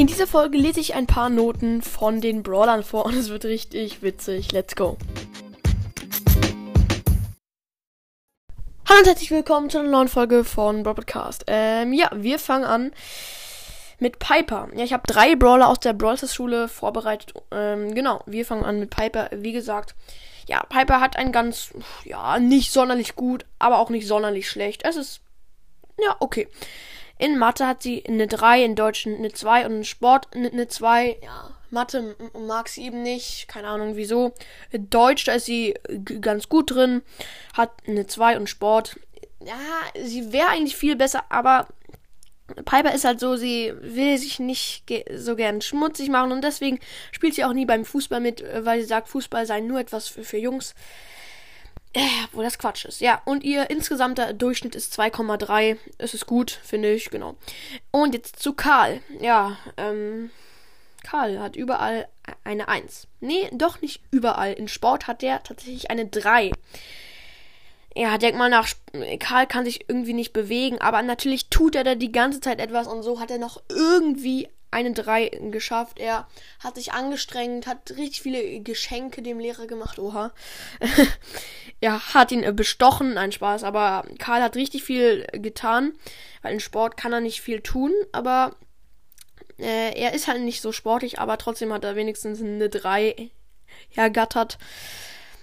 In dieser Folge lese ich ein paar Noten von den Brawlern vor und es wird richtig witzig. Let's go. Hallo und herzlich willkommen zu einer neuen Folge von Brawl Podcast. Ähm, ja, wir fangen an mit Piper. Ja, ich habe drei Brawler aus der Brawlers Schule vorbereitet. Ähm, genau, wir fangen an mit Piper. Wie gesagt, ja, Piper hat ein ganz, ja, nicht sonderlich gut, aber auch nicht sonderlich schlecht. Es ist, ja, okay. In Mathe hat sie eine 3, in Deutsch eine 2 und in Sport eine 2. Ja, Mathe mag sie eben nicht, keine Ahnung wieso. In Deutsch, da ist sie ganz gut drin, hat eine 2 und Sport. Ja, sie wäre eigentlich viel besser, aber Piper ist halt so, sie will sich nicht ge so gern schmutzig machen und deswegen spielt sie auch nie beim Fußball mit, weil sie sagt, Fußball sei nur etwas für, für Jungs. Äh, wo das Quatsch ist. Ja, und ihr insgesamter Durchschnitt ist 2,3. Es ist gut, finde ich, genau. Und jetzt zu Karl. Ja, ähm, Karl hat überall eine 1. Nee, doch nicht überall. In Sport hat der tatsächlich eine 3. Ja, denk mal nach. Karl kann sich irgendwie nicht bewegen, aber natürlich tut er da die ganze Zeit etwas und so hat er noch irgendwie eine 3 geschafft. Er hat sich angestrengt, hat richtig viele Geschenke dem Lehrer gemacht. Oha. er hat ihn bestochen, ein Spaß, aber Karl hat richtig viel getan, weil in Sport kann er nicht viel tun, aber äh, er ist halt nicht so sportlich, aber trotzdem hat er wenigstens eine 3 ergattert.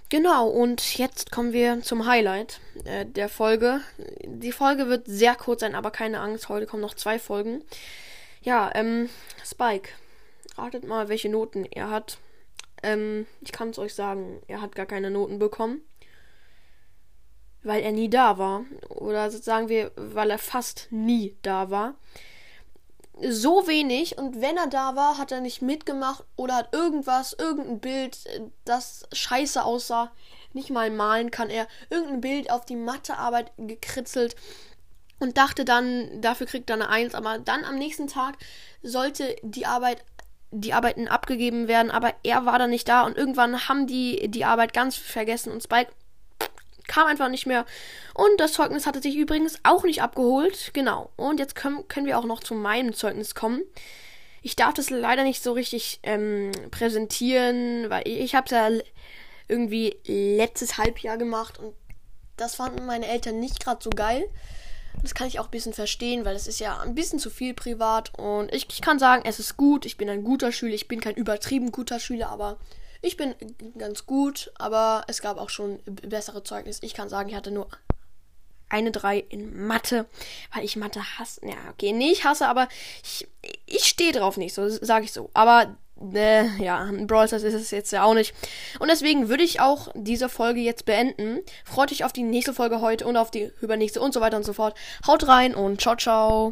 Genau, und jetzt kommen wir zum Highlight äh, der Folge. Die Folge wird sehr kurz sein, aber keine Angst, heute kommen noch zwei Folgen. Ja, ähm, Spike. Ratet mal, welche Noten er hat. Ähm, ich kann es euch sagen, er hat gar keine Noten bekommen. Weil er nie da war. Oder sagen wir, weil er fast nie da war. So wenig und wenn er da war, hat er nicht mitgemacht oder hat irgendwas, irgendein Bild, das scheiße aussah, nicht mal malen kann er, irgendein Bild auf die Mathearbeit gekritzelt und dachte dann, dafür kriegt er eine Eins, aber dann am nächsten Tag sollte die Arbeit die Arbeiten abgegeben werden, aber er war dann nicht da und irgendwann haben die die Arbeit ganz vergessen und Spike kam einfach nicht mehr. Und das Zeugnis hatte sich übrigens auch nicht abgeholt. Genau. Und jetzt können, können wir auch noch zu meinem Zeugnis kommen. Ich darf das leider nicht so richtig ähm, präsentieren, weil ich, ich habe es ja irgendwie letztes Halbjahr gemacht und das fanden meine Eltern nicht gerade so geil. Das kann ich auch ein bisschen verstehen, weil es ist ja ein bisschen zu viel privat. Und ich, ich kann sagen, es ist gut. Ich bin ein guter Schüler. Ich bin kein übertrieben guter Schüler, aber ich bin ganz gut. Aber es gab auch schon bessere Zeugnisse. Ich kann sagen, ich hatte nur eine 3 in Mathe, weil ich Mathe hasse. Ja, okay, nee, ich hasse, aber ich, ich stehe drauf nicht, so sage ich so. Aber äh, ja, ein Brawl Stars ist es jetzt ja auch nicht. Und deswegen würde ich auch diese Folge jetzt beenden. Freut euch auf die nächste Folge heute und auf die übernächste und so weiter und so fort. Haut rein und ciao, ciao.